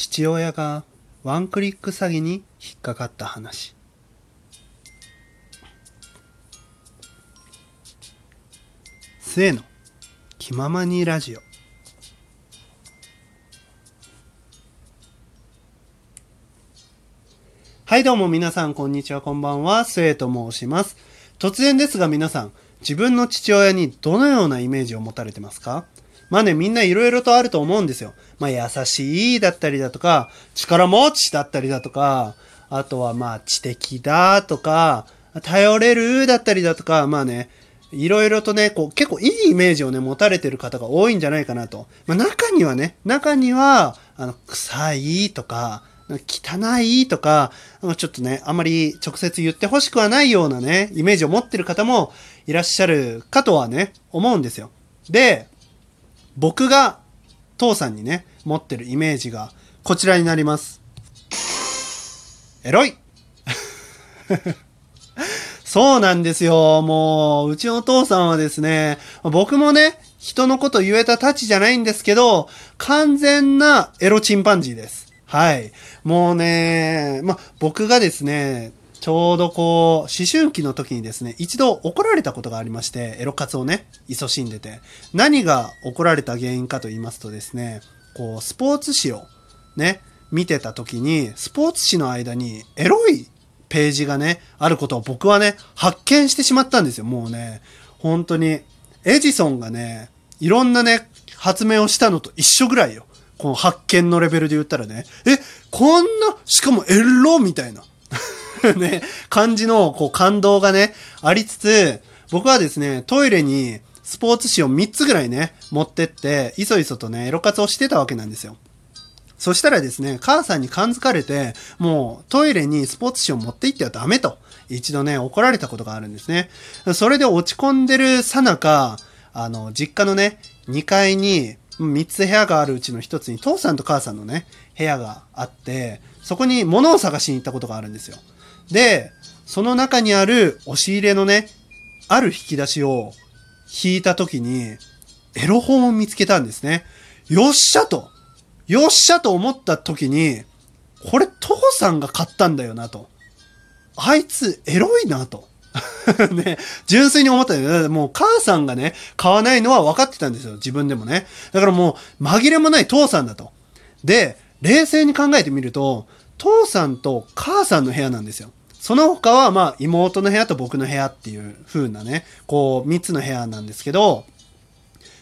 父親がワンクリック詐欺に引っかかった話。末の。気ままにラジオ。はいどうも皆さんこんにちはこんばんは。末と申します。突然ですが皆さん自分の父親にどのようなイメージを持たれてますか？まあね、みんないろいろとあると思うんですよ。まあ優しいだったりだとか、力持ちだったりだとか、あとはまあ知的だとか、頼れるだったりだとか、まあね、いろいろとね、こう結構いいイメージをね、持たれてる方が多いんじゃないかなと。まあ中にはね、中には、あの、臭いとか、汚いとか、ちょっとね、あまり直接言ってほしくはないようなね、イメージを持ってる方もいらっしゃるかとはね、思うんですよ。で、僕が父さんにね、持ってるイメージがこちらになります。エロい そうなんですよ。もう、うちの父さんはですね、僕もね、人のこと言えたたちじゃないんですけど、完全なエロチンパンジーです。はい。もうね、ま、僕がですね、ちょうどこう、思春期の時にですね、一度怒られたことがありまして、エロ活をね、勤しんでて。何が怒られた原因かと言いますとですね、こう、スポーツ紙をね、見てた時に、スポーツ紙の間にエロいページがね、あることを僕はね、発見してしまったんですよ。もうね、本当に。エジソンがね、いろんなね、発明をしたのと一緒ぐらいよ。この発見のレベルで言ったらね、え、こんな、しかもエロみたいな。ね、感じの、こう、感動がね、ありつつ、僕はですね、トイレにスポーツ紙を3つぐらいね、持ってって、いそいそとね、エロ活をしてたわけなんですよ。そしたらですね、母さんに感づかれて、もうトイレにスポーツ紙を持って行ってはダメと、一度ね、怒られたことがあるんですね。それで落ち込んでるさなか、あの、実家のね、2階に3つ部屋があるうちの1つに父さんと母さんのね、部屋があって、そこに物を探しに行ったことがあるんですよ。で、その中にある押し入れのね、ある引き出しを引いた時に、エロ本を見つけたんですね。よっしゃと。よっしゃと思った時に、これ父さんが買ったんだよなと。あいつエロいなと。ね、純粋に思ったよ。もう母さんがね、買わないのは分かってたんですよ。自分でもね。だからもう紛れもない父さんだと。で、冷静に考えてみると、父さんと母さんの部屋なんですよ。その他は、まあ、妹の部屋と僕の部屋っていう風なね、こう、3つの部屋なんですけど、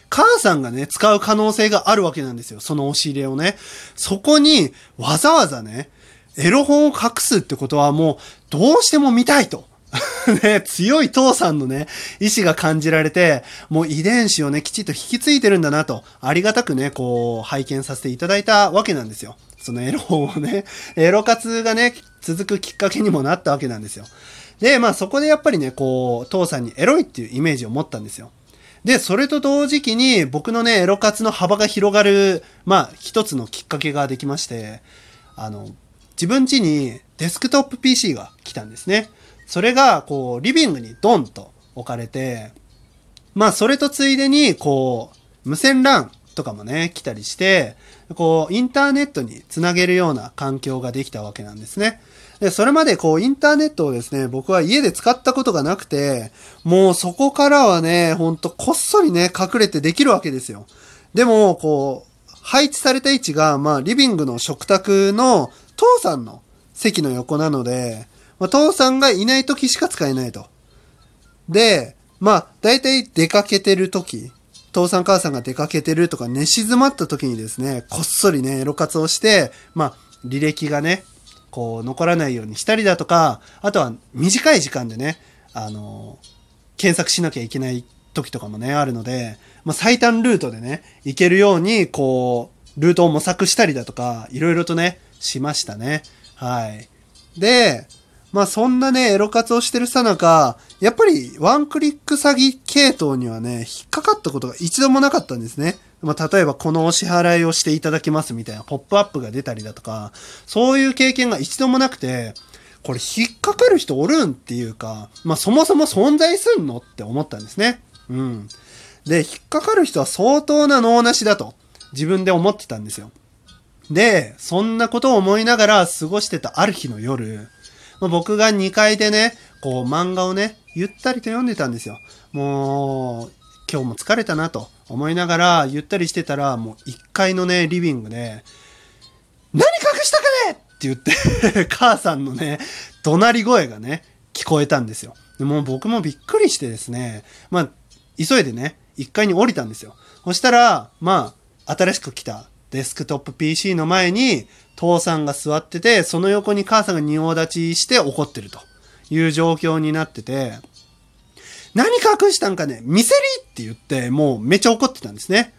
母さんがね、使う可能性があるわけなんですよ。その押し入れをね。そこに、わざわざね、エロ本を隠すってことはもう、どうしても見たいと。ね、強い父さんのね、意志が感じられて、もう遺伝子をね、きちっと引き継いでるんだなと、ありがたくね、こう、拝見させていただいたわけなんですよ。そのエロ本をね、エロ活がね、続くきっかけにもなったわけなんですよ。で、まあそこでやっぱりね、こう、父さんにエロいっていうイメージを持ったんですよ。で、それと同時期に僕のね、エロ活の幅が広がる、まあ一つのきっかけができまして、あの、自分家にデスクトップ PC が来たんですね。それが、こう、リビングにドンと置かれて、まあそれとついでに、こう、無線 LAN とかもね、来たりして、こう、インターネットにつなげるような環境ができたわけなんですね。で、それまでこう、インターネットをですね、僕は家で使ったことがなくて、もうそこからはね、ほんとこっそりね、隠れてできるわけですよ。でも、こう、配置された位置が、まあ、リビングの食卓の父さんの席の横なので、まあ、父さんがいない時しか使えないと。で、まあ、大体出かけてる時、父さん母さんが出かけてるとか寝静まった時にですね、こっそりね、エロ活をして、まあ、履歴がね、こう、残らないようにしたりだとか、あとは短い時間でね、あの、検索しなきゃいけない時とかもね、あるので、まあ、最短ルートでね、行けるように、こう、ルートを模索したりだとか、いろいろとね、しましたね。はい。で、まあそんなね、エロ活をしてるさなか、やっぱりワンクリック詐欺系統にはね、引っかかったことが一度もなかったんですね。まあ例えばこのお支払いをしていただきますみたいなポップアップが出たりだとか、そういう経験が一度もなくて、これ引っかかる人おるんっていうか、まあそもそも存在すんのって思ったんですね。うん。で、引っかかる人は相当な脳なしだと自分で思ってたんですよ。で、そんなことを思いながら過ごしてたある日の夜、まあ、僕が2階でね、こう漫画をね、ゆったりと読んでたんですよ。もう、今日も疲れたなと思いながらゆったりしてたら、もう1階のね、リビングで、何隠したかねって言って 母さんのね、怒鳴り声がね、聞こえたんですよ。でもう僕もびっくりしてですね、まあ、急いでね、1階に降りたんですよ。そしたら、まあ、新しく来たデスクトップ PC の前に、父さんが座ってて、その横に母さんが仁王立ちして怒ってるという状況になってて、何隠したんかね見せりって言って、もうめっちゃ怒ってたんですね。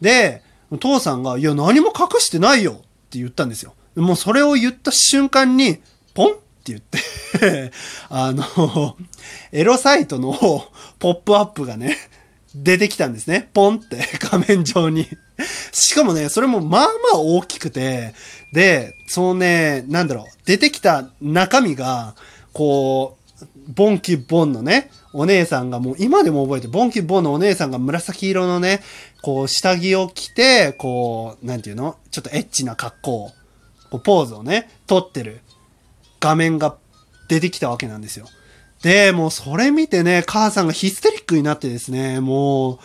で、父さんが、いや、何も隠してないよって言ったんですよ。もうそれを言った瞬間に、ポンって言って あの、エロサイトのポップアップがね、出てきたんですね。ポンって画面上にしかもね、それもまあまあ大きくて、で、そのね、なんだろう、出てきた中身が、こう、ボンキュボンのね、お姉さんがもう今でも覚えて、ボンキュボンのお姉さんが紫色のね、こう下着を着て、こう、なんていうのちょっとエッチな格好、こうポーズをね、撮ってる画面が出てきたわけなんですよ。で、もうそれ見てね、母さんがヒステリックになってですね、もう、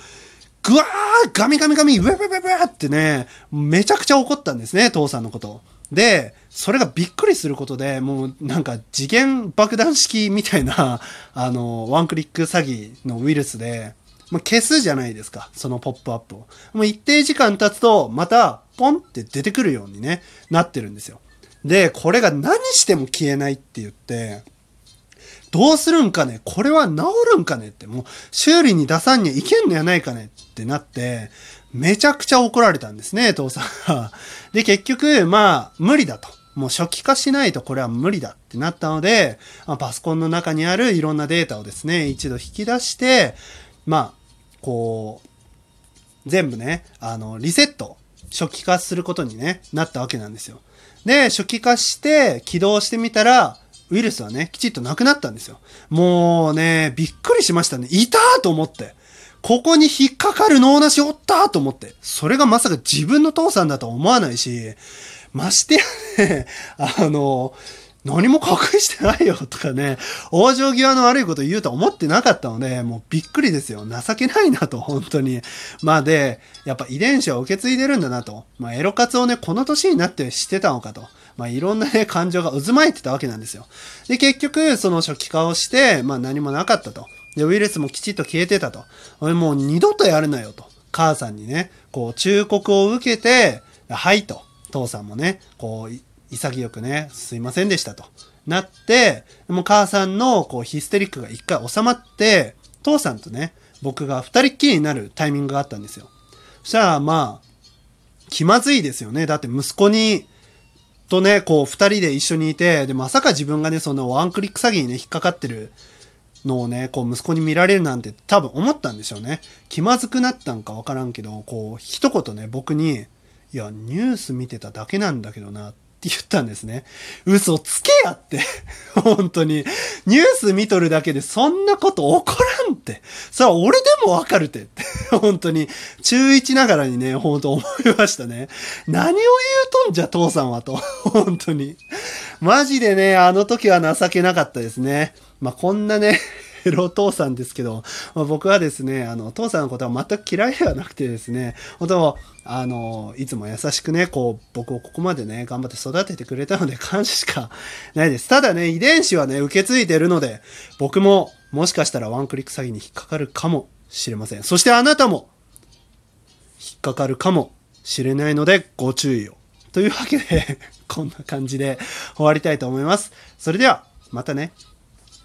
ぐわーガミガミガミウェウェウェってね、めちゃくちゃ怒ったんですね、父さんのこと。で、それがびっくりすることで、もうなんか次元爆弾式みたいな、あの、ワンクリック詐欺のウイルスで、まあ、消すじゃないですか、そのポップアップを。もう一定時間経つと、また、ポンって出てくるようにね、なってるんですよ。で、これが何しても消えないって言って、どうするんかね？これは治るんかね？って、もう修理に出さんにはいけんのやないかね？ってなって、めちゃくちゃ怒られたんですね、父さんが。で、結局、まあ、無理だと。もう初期化しないとこれは無理だってなったので、まあ、パソコンの中にあるいろんなデータをですね、一度引き出して、まあ、こう、全部ね、あの、リセット、初期化することにね、なったわけなんですよ。で、初期化して起動してみたら、ウイルスはね、きちっとなくなったんですよ。もうね、びっくりしましたね。いたーと思って。ここに引っかかる脳なしおったと思って。それがまさか自分の父さんだとは思わないし、ましてやね、あの、何も隠してないよとかね、往生際の悪いこと言うと思ってなかったので、もうびっくりですよ。情けないなと、本当に。まあで、やっぱ遺伝子は受け継いでるんだなと。まあエロ活をね、この年になって知ってたのかと。まあいろんなね、感情が渦巻いてたわけなんですよ。で、結局、その初期化をして、まあ何もなかったと。で、ウイルスもきちっと消えてたと。俺もう二度とやるなよと。母さんにね、こう忠告を受けて、はいと。父さんもね、こう、潔くね、すいませんでしたと。なって、もう母さんのこうヒステリックが一回収まって、父さんとね、僕が二人っきりになるタイミングがあったんですよ。そしたらまあ、気まずいですよね。だって息子に、とね、こう二人で一緒にいて、で、まさか自分がね、そのワンクリック詐欺にね、引っかかってるのをね、こう息子に見られるなんて多分思ったんでしょうね。気まずくなったんかわからんけど、こう一言ね、僕に、いや、ニュース見てただけなんだけどな、ってって言ったんですね。嘘つけやって。本当に。ニュース見とるだけでそんなこと起こらんって。それは俺でもわかるって。本当に。中1ながらにね、本当思いましたね。何を言うとんじゃ、父さんはと。本当に。マジでね、あの時は情けなかったですね。まあ、こんなね、エロ父さんですけど、まあ、僕はですね、あの、父さんのことは全く嫌いではなくてですね、本当あの、いつも優しくね、こう、僕をここまでね、頑張って育ててくれたので感謝しかないです。ただね、遺伝子はね、受け継いでるので、僕ももしかしたらワンクリック詐欺に引っかかるかもしれません。そしてあなたも、引っかかるかもしれないので、ご注意を。というわけでこんな感じで終わりたいと思います。それでは、またね。